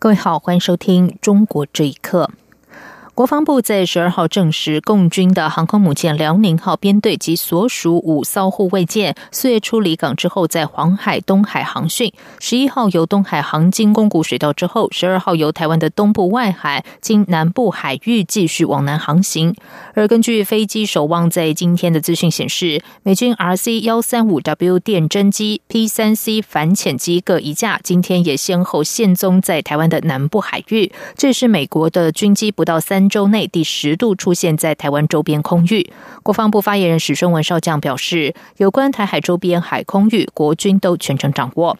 各位好，欢迎收听《中国这一刻》。国防部在十二号证实，共军的航空母舰辽宁号编队及所属五艘护卫舰四月初离港之后，在黄海、东海航训。十一号由东海航经宫古水道之后，十二号由台湾的东部外海经南部海域继续往南航行。而根据飞机守望在今天的资讯显示，美军 RC 幺三五 W 电侦机、P 三 C 反潜机各一架，今天也先后现踪在台湾的南部海域。这是美国的军机不到三。周内第十度出现在台湾周边空域，国防部发言人史顺文少将表示，有关台海周边海空域，国军都全程掌握。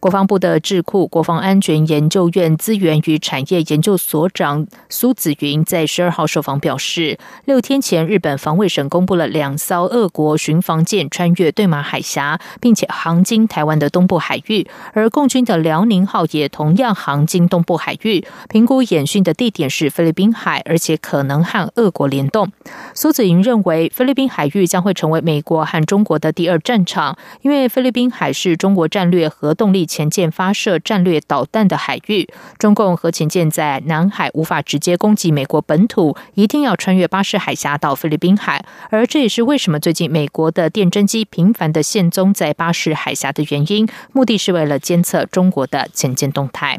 国防部的智库国防安全研究院资源与产业研究所长苏子云在十二号受访表示，六天前日本防卫省公布了两艘俄国巡防舰穿越对马海峡，并且航经台湾的东部海域，而共军的辽宁号也同样航经东部海域，评估演训的地点是菲律宾海。而且可能和俄国联动。苏子莹认为，菲律宾海域将会成为美国和中国的第二战场，因为菲律宾海是中国战略核动力潜舰发射战略导弹的海域。中共核潜舰在南海无法直接攻击美国本土，一定要穿越巴士海峡到菲律宾海。而这也是为什么最近美国的电侦机频繁的现踪在巴士海峡的原因，目的是为了监测中国的潜舰动态。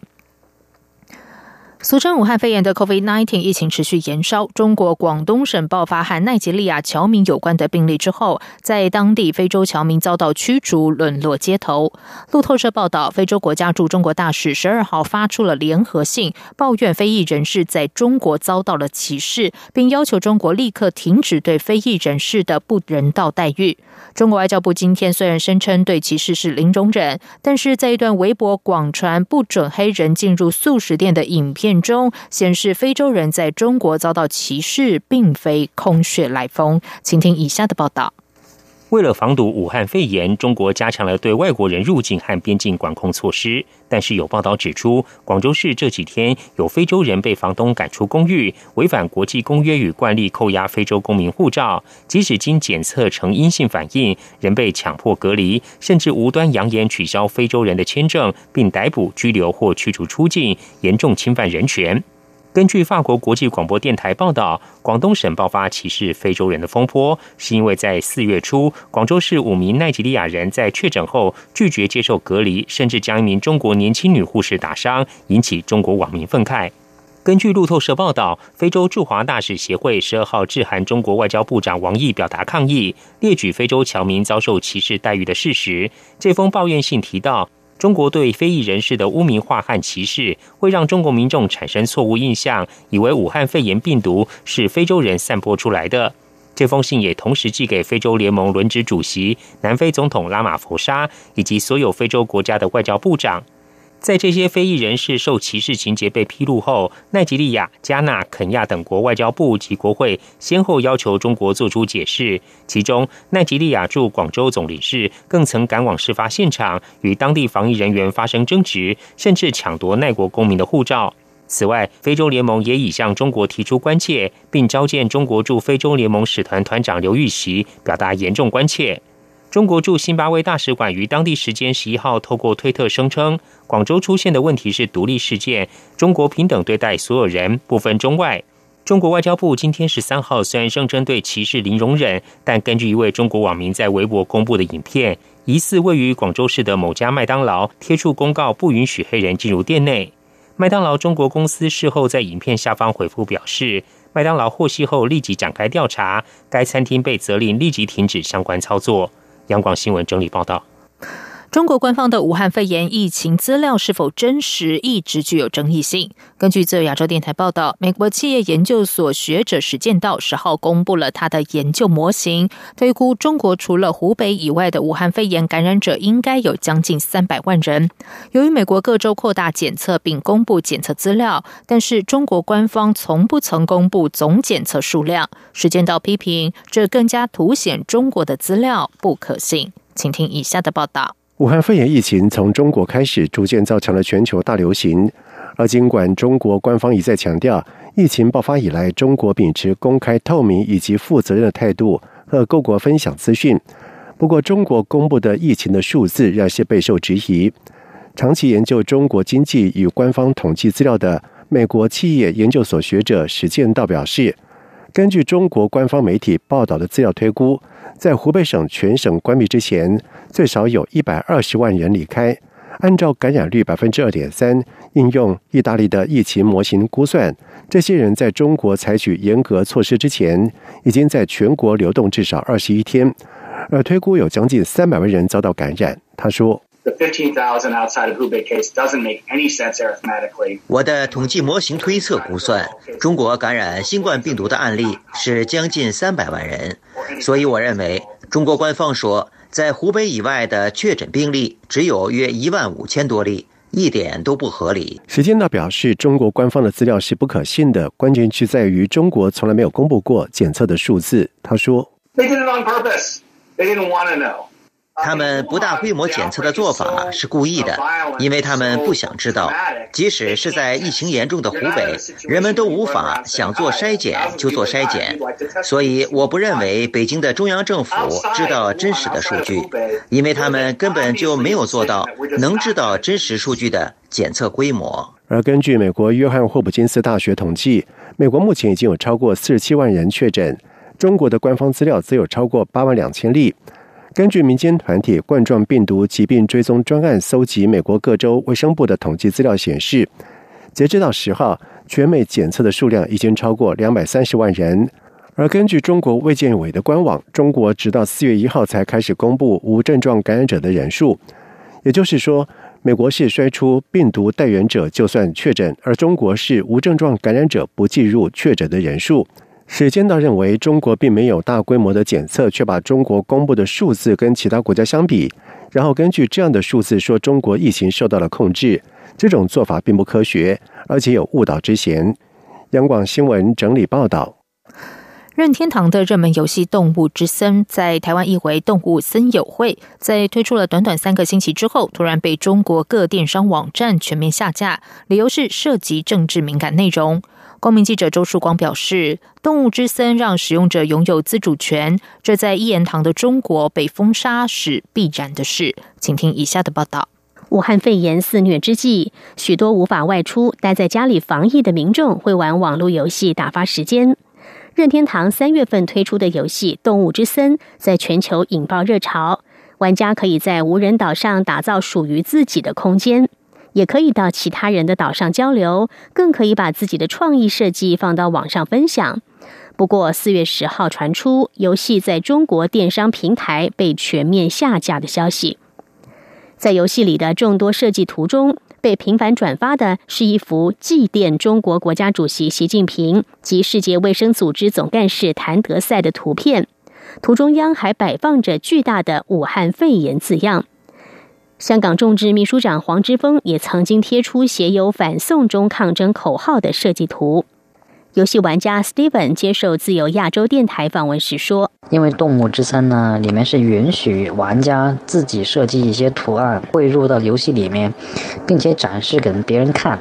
俗称武汉肺炎的 COVID-19 疫情持续延烧。中国广东省爆发和奈及利亚侨民有关的病例之后，在当地非洲侨民遭到驱逐，沦落街头。路透社报道，非洲国家驻中国大使十二号发出了联合信，抱怨非裔人士在中国遭到了歧视，并要求中国立刻停止对非裔人士的不人道待遇。中国外交部今天虽然声称对歧视是零容忍，但是在一段微博广传不准黑人进入素食店的影片。中显示，非洲人在中国遭到歧视，并非空穴来风。请听以下的报道。为了防堵武汉肺炎，中国加强了对外国人入境和边境管控措施。但是有报道指出，广州市这几天有非洲人被房东赶出公寓，违反国际公约与惯例，扣押非洲公民护照，即使经检测呈阴性反应，仍被强迫隔离，甚至无端扬言取消非洲人的签证，并逮捕、拘留或驱逐出境，严重侵犯人权。根据法国国际广播电台报道，广东省爆发歧视非洲人的风波，是因为在四月初，广州市五名奈及利亚人在确诊后拒绝接受隔离，甚至将一名中国年轻女护士打伤，引起中国网民愤慨。根据路透社报道，非洲驻华大使协会十二号致函中国外交部长王毅，表达抗议，列举非洲侨民遭受歧视待遇的事实。这封抱怨信提到。中国对非裔人士的污名化和歧视，会让中国民众产生错误印象，以为武汉肺炎病毒是非洲人散播出来的。这封信也同时寄给非洲联盟轮值主席南非总统拉马佛沙以及所有非洲国家的外交部长。在这些非裔人士受歧视情节被披露后，奈及利亚、加纳、肯亚等国外交部及国会先后要求中国做出解释。其中，奈及利亚驻广州总领事更曾赶往事发现场，与当地防疫人员发生争执，甚至抢夺奈国公民的护照。此外，非洲联盟也已向中国提出关切，并召见中国驻非洲联盟使团团长刘玉玺，表达严重关切。中国驻新巴威大使馆于当地时间十一号透过推特声称，广州出现的问题是独立事件，中国平等对待所有人，不分中外。中国外交部今天十三号虽然声称对歧视零容忍，但根据一位中国网民在微博公布的影片，疑似位于广州市的某家麦当劳贴出公告，不允许黑人进入店内。麦当劳中国公司事后在影片下方回复表示，麦当劳获悉后立即展开调查，该餐厅被责令立即停止相关操作。央广新闻整理报道。中国官方的武汉肺炎疫情资料是否真实，一直具有争议性。根据自由亚洲电台报道，美国企业研究所学者实践道十号公布了他的研究模型，推估中国除了湖北以外的武汉肺炎感染者应该有将近三百万人。由于美国各州扩大检测并公布检测资料，但是中国官方从不曾公布总检测数量，实践道批评这更加凸显中国的资料不可信。请听以下的报道。武汉肺炎疫情从中国开始，逐渐造成了全球大流行。而尽管中国官方一再强调，疫情爆发以来，中国秉持公开、透明以及负责任的态度和各国分享资讯。不过，中国公布的疫情的数字仍是备受质疑。长期研究中国经济与官方统计资料的美国企业研究所学者史建道表示，根据中国官方媒体报道的资料推估。在湖北省全省关闭之前，最少有一百二十万人离开。按照感染率百分之二点三，应用意大利的疫情模型估算，这些人在中国采取严格措施之前，已经在全国流动至少二十一天，而推估有将近三百万人遭到感染。他说。The outside of Hubei case doesn't make any sense arithmetically. 我的统计模型推测估算，中国感染新冠病毒的案例是将近三百万人，所以我认为中国官方说在湖北以外的确诊病例只有约一万五千多例，一点都不合理。时间呢表示，中国官方的资料是不可信的，关键是在于中国从来没有公布过检测的数字。他说：“They did it on purpose. They didn't want to know.” 他们不大规模检测的做法是故意的，因为他们不想知道，即使是在疫情严重的湖北，人们都无法想做筛检就做筛检。所以，我不认为北京的中央政府知道真实的数据，因为他们根本就没有做到能知道真实数据的检测规模。而根据美国约翰霍普金斯大学统计，美国目前已经有超过四十七万人确诊，中国的官方资料则有超过八万两千例。根据民间团体冠状病毒疾病追踪专案搜集美国各州卫生部的统计资料显示，截止到十号，全美检测的数量已经超过两百三十万人。而根据中国卫健委的官网，中国直到四月一号才开始公布无症状感染者的人数。也就是说，美国是筛出病毒带源者就算确诊，而中国是无症状感染者不计入确诊的人数。史坚道认为，中国并没有大规模的检测，却把中国公布的数字跟其他国家相比，然后根据这样的数字说中国疫情受到了控制。这种做法并不科学，而且有误导之嫌。央广新闻整理报道。任天堂的热门游戏《动物之森》在台湾译为《动物森友会》，在推出了短短三个星期之后，突然被中国各电商网站全面下架，理由是涉及政治敏感内容。公民记者周树光表示，《动物之森》让使用者拥有自主权，这在一言堂的中国被封杀是必然的事。请听以下的报道：武汉肺炎肆虐之际，许多无法外出、待在家里防疫的民众会玩网络游戏打发时间。任天堂三月份推出的游戏《动物之森》在全球引爆热潮，玩家可以在无人岛上打造属于自己的空间。也可以到其他人的岛上交流，更可以把自己的创意设计放到网上分享。不过，四月十号传出游戏在中国电商平台被全面下架的消息。在游戏里的众多设计图中，被频繁转发的是一幅祭奠中国国家主席习近平及世界卫生组织总干事谭德赛的图片，图中央还摆放着巨大的“武汉肺炎”字样。香港众志秘书长黄之锋也曾经贴出写有“反送中抗争”口号的设计图。游戏玩家 Steven 接受自由亚洲电台访问时说：“因为《动物之森》呢，里面是允许玩家自己设计一些图案汇入到游戏里面，并且展示给别人看。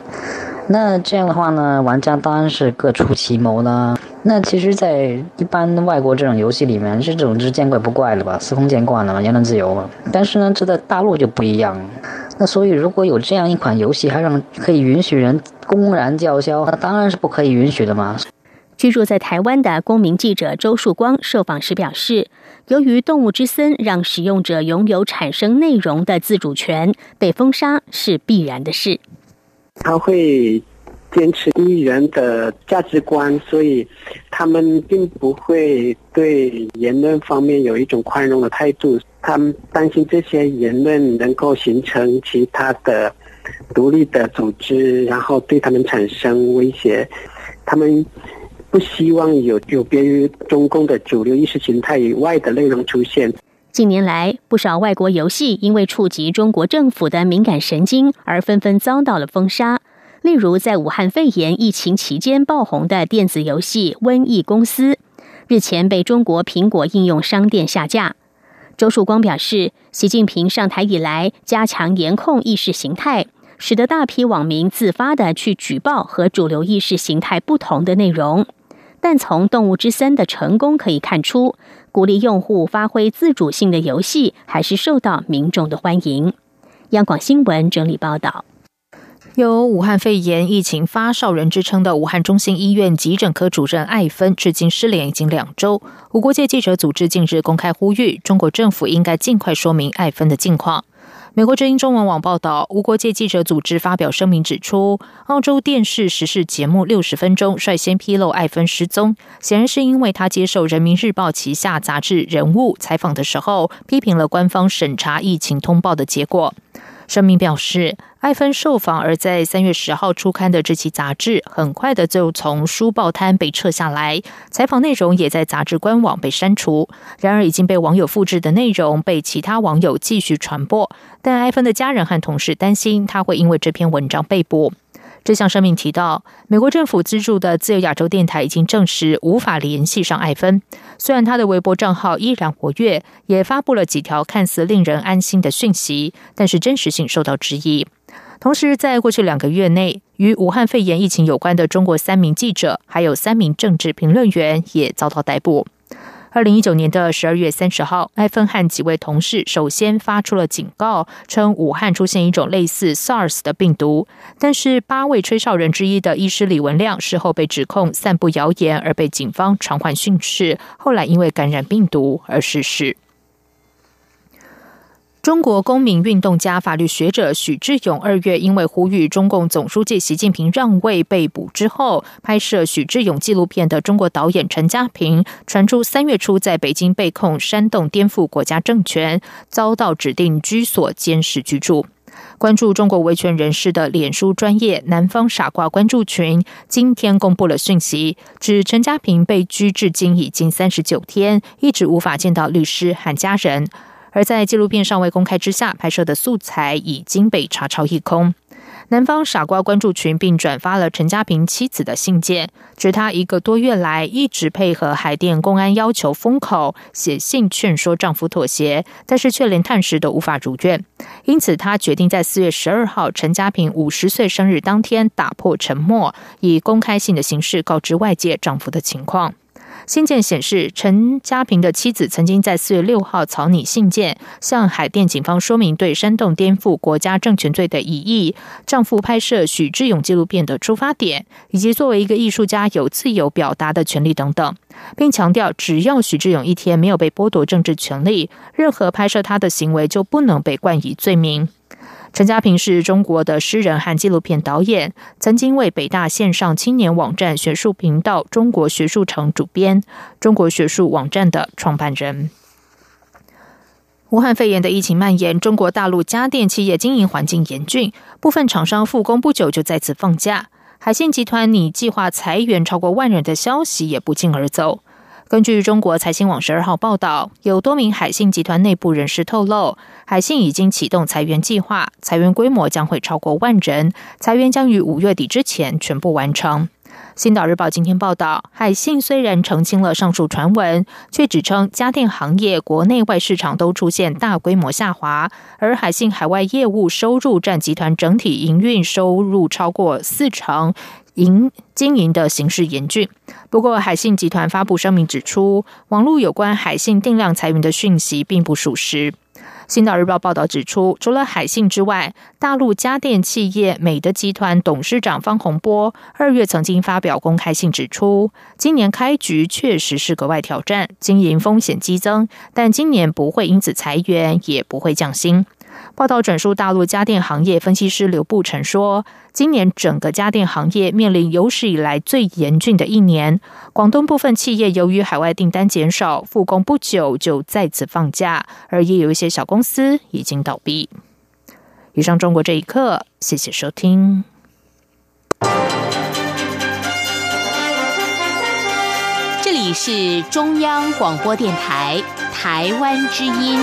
那这样的话呢，玩家当然是各出奇谋了。”那其实，在一般外国这种游戏里面，是这种是见怪不怪了吧？司空见惯了嘛，言论自由嘛。但是呢，这在大陆就不一样。那所以，如果有这样一款游戏，还让可以允许人公然叫嚣，那当然是不可以允许的嘛。居住在台湾的公民记者周树光受访时表示，由于《动物之森》让使用者拥有产生内容的自主权，被封杀是必然的事。他会。坚持一人的价值观，所以他们并不会对言论方面有一种宽容的态度。他们担心这些言论能够形成其他的独立的组织，然后对他们产生威胁。他们不希望有有别于中共的主流意识形态以外的内容出现。近年来，不少外国游戏因为触及中国政府的敏感神经，而纷纷遭到了封杀。例如，在武汉肺炎疫情期间爆红的电子游戏《瘟疫公司》，日前被中国苹果应用商店下架。周曙光表示，习近平上台以来，加强严控意识形态，使得大批网民自发的去举报和主流意识形态不同的内容。但从《动物之森》的成功可以看出。鼓励用户发挥自主性的游戏，还是受到民众的欢迎。央广新闻整理报道：有武汉肺炎疫情发烧人之称的武汉中心医院急诊科主任艾芬，至今失联已经两周。无国界记者组织近日公开呼吁，中国政府应该尽快说明艾芬的近况。美国之音中文网报道，无国界记者组织发表声明指出，澳洲电视时事节目《六十分钟》率先披露艾芬失踪，显然是因为他接受《人民日报》旗下杂志《人物》采访的时候，批评了官方审查疫情通报的结果。声明表示，艾芬受访而在三月十号出刊的这期杂志，很快的就从书报摊被撤下来，采访内容也在杂志官网被删除。然而，已经被网友复制的内容被其他网友继续传播，但艾芬的家人和同事担心他会因为这篇文章被捕。这项声明提到，美国政府资助的自由亚洲电台已经证实无法联系上艾芬。虽然他的微博账号依然活跃，也发布了几条看似令人安心的讯息，但是真实性受到质疑。同时，在过去两个月内，与武汉肺炎疫情有关的中国三名记者，还有三名政治评论员也遭到逮捕。二零一九年的十二月三十号，艾芬和几位同事首先发出了警告，称武汉出现一种类似 SARS 的病毒。但是八位吹哨人之一的医师李文亮事后被指控散布谣言，而被警方传唤训斥，后来因为感染病毒而逝世。中国公民运动家、法律学者许志勇二月因为呼吁中共总书记习近平让位被捕之后，拍摄许志勇纪录片的中国导演陈家平传出三月初在北京被控煽动颠覆国家政权，遭到指定居所监视居住。关注中国维权人士的脸书专业“南方傻瓜”关注群今天公布了讯息，指陈家平被拘至今已经三十九天，一直无法见到律师和家人。而在纪录片尚未公开之下，拍摄的素材已经被查抄一空。南方傻瓜关注群并转发了陈家平妻子的信件，指他一个多月来一直配合海淀公安要求封口，写信劝说丈夫妥协，但是却连探视都无法如愿。因此，他决定在四月十二号陈家平五十岁生日当天打破沉默，以公开信的形式告知外界丈夫的情况。信件显示，陈家平的妻子曾经在四月六号草拟信件，向海淀警方说明对煽动颠覆国家政权罪的疑义，丈夫拍摄许志勇纪录片的出发点，以及作为一个艺术家有自由表达的权利等等，并强调，只要许志勇一天没有被剥夺政治权利，任何拍摄他的行为就不能被冠以罪名。陈家平是中国的诗人和纪录片导演，曾经为北大线上青年网站学术频道“中国学术城”主编，中国学术网站的创办人。武汉肺炎的疫情蔓延，中国大陆家电企业经营环境严峻，部分厂商复工不久就再次放假。海信集团拟计划裁员超过万人的消息也不胫而走。根据中国财新网十二号报道，有多名海信集团内部人士透露，海信已经启动裁员计划，裁员规模将会超过万人，裁员将于五月底之前全部完成。星岛日报今天报道，海信虽然澄清了上述传闻，却指称家电行业国内外市场都出现大规模下滑，而海信海外业务收入占集团整体营运收入超过四成。营经营的形势严峻。不过，海信集团发布声明指出，网络有关海信定量裁员的讯息并不属实。新岛日报报道指出，除了海信之外，大陆家电企业美的集团董事长方洪波二月曾经发表公开信指出，今年开局确实是格外挑战，经营风险激增，但今年不会因此裁员，也不会降薪。报道转述大陆家电行业分析师刘步成说，今年整个家电行业面临有史以来最严峻的一年。广东部分企业由于海外订单减少，复工不久就再次放假，而也有一些小公司已经倒闭。以上中国这一刻，谢谢收听。这里是中央广播电台台湾之音。